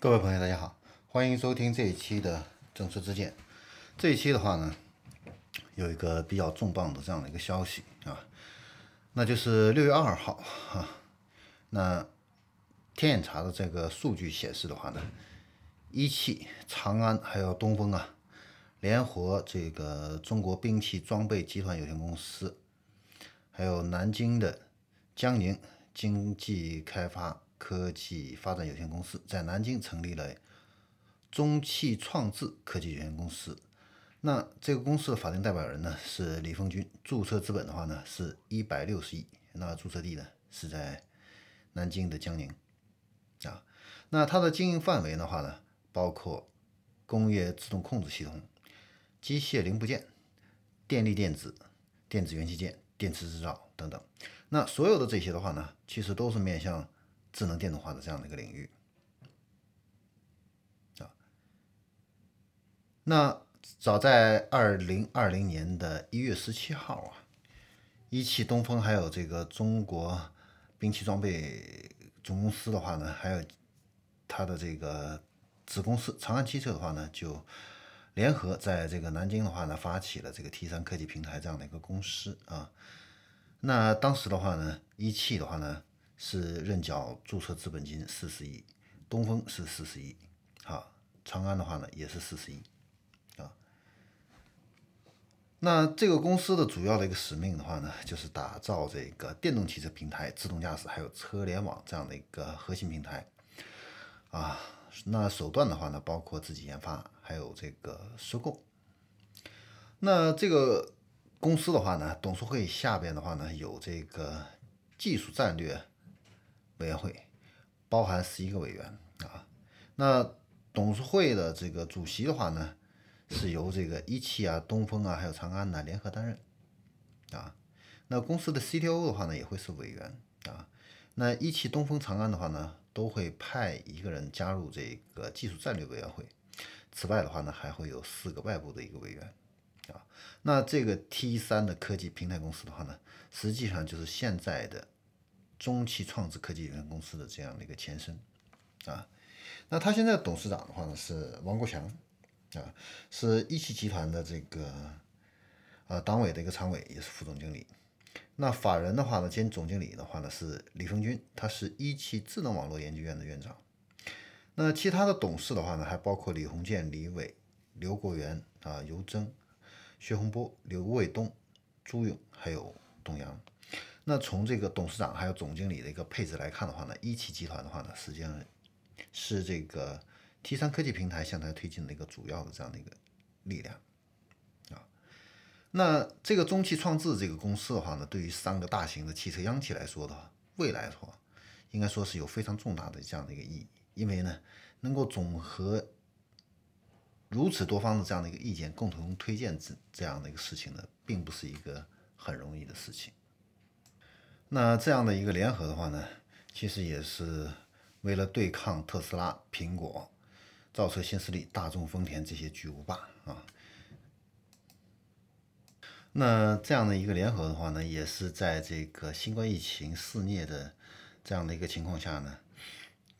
各位朋友，大家好，欢迎收听这一期的正说之见。这一期的话呢，有一个比较重磅的这样的一个消息啊，那就是六月二号哈，那天眼查的这个数据显示的话呢，一汽、长安还有东风啊，联合这个中国兵器装备集团有限公司，还有南京的江宁经济开发。科技发展有限公司在南京成立了中汽创智科技有限公司。那这个公司的法定代表人呢是李凤军，注册资本的话呢是一百六十亿。那注册地呢是在南京的江宁啊。那它的经营范围的话呢，包括工业自动控制系统、机械零部件、电力电子、电子元器件、电池制造等等。那所有的这些的话呢，其实都是面向。智能电动化的这样的一个领域啊，那早在二零二零年的一月十七号啊，一汽、东风还有这个中国兵器装备总公司的话呢，还有它的这个子公司长安汽车的话呢，就联合在这个南京的话呢，发起了这个 T 三科技平台这样的一个公司啊。那当时的话呢，一汽的话呢。是认缴注册资本金四十亿，东风是四十亿，啊，长安的话呢也是四十亿，啊，那这个公司的主要的一个使命的话呢，就是打造这个电动汽车平台、自动驾驶还有车联网这样的一个核心平台，啊，那手段的话呢，包括自己研发，还有这个收购。那这个公司的话呢，董事会下边的话呢，有这个技术战略。委员会包含十一个委员啊，那董事会的这个主席的话呢，是由这个一汽啊、东风啊还有长安呢联合担任啊。那公司的 CTO 的话呢，也会是委员啊。那一汽、东风、长安的话呢，都会派一个人加入这个技术战略委员会。此外的话呢，还会有四个外部的一个委员啊。那这个 T 三的科技平台公司的话呢，实际上就是现在的。中汽创智科技有限公司的这样的一个前身，啊，那他现在董事长的话呢是王国强，啊，是一汽集团的这个啊党委的一个常委，也是副总经理。那法人的话呢兼总经理的话呢是李峰军，他是一汽智能网络研究院的院长。那其他的董事的话呢还包括李洪建、李伟、刘国元啊、尤征、薛洪波、刘卫东、朱勇，还有董阳。那从这个董事长还有总经理的一个配置来看的话呢，一汽集团的话呢，实际上是这个 T 三科技平台向它推进的一个主要的这样的一个力量啊。那这个中汽创智这个公司的话呢，对于三个大型的汽车央企来说的话，未来的话，应该说是有非常重大的这样的一个意义，因为呢，能够总和如此多方的这样的一个意见，共同推荐这这样的一个事情呢，并不是一个很容易的事情。那这样的一个联合的话呢，其实也是为了对抗特斯拉、苹果、造车新势力、大众、丰田这些巨无霸啊。那这样的一个联合的话呢，也是在这个新冠疫情肆虐的这样的一个情况下呢，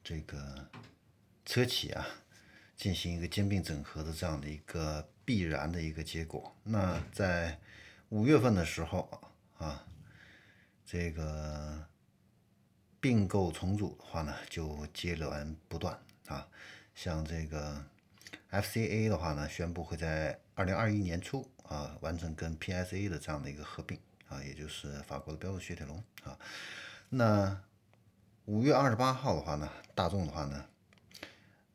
这个车企啊进行一个兼并整合的这样的一个必然的一个结果。那在五月份的时候啊。这个并购重组的话呢，就接连不断啊，像这个 FCA 的话呢，宣布会在二零二一年初啊完成跟 PSA 的这样的一个合并啊，也就是法国的标致雪铁龙啊。那五月二十八号的话呢，大众的话呢，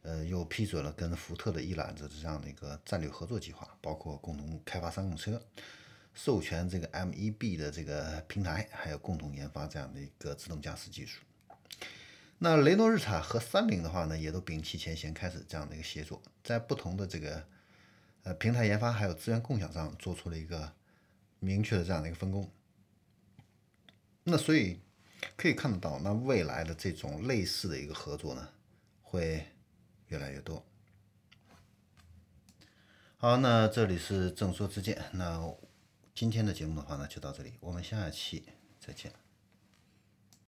呃，又批准了跟福特的一揽子这样的一个战略合作计划，包括共同开发商用车。授权这个 MEB 的这个平台，还有共同研发这样的一个自动驾驶技术。那雷诺日产和三菱的话呢，也都摒弃前嫌，开始这样的一个协作，在不同的这个呃平台研发还有资源共享上做出了一个明确的这样的一个分工。那所以可以看得到，那未来的这种类似的一个合作呢，会越来越多。好，那这里是正说之见，那。今天的节目的话呢，就到这里，我们下期再见。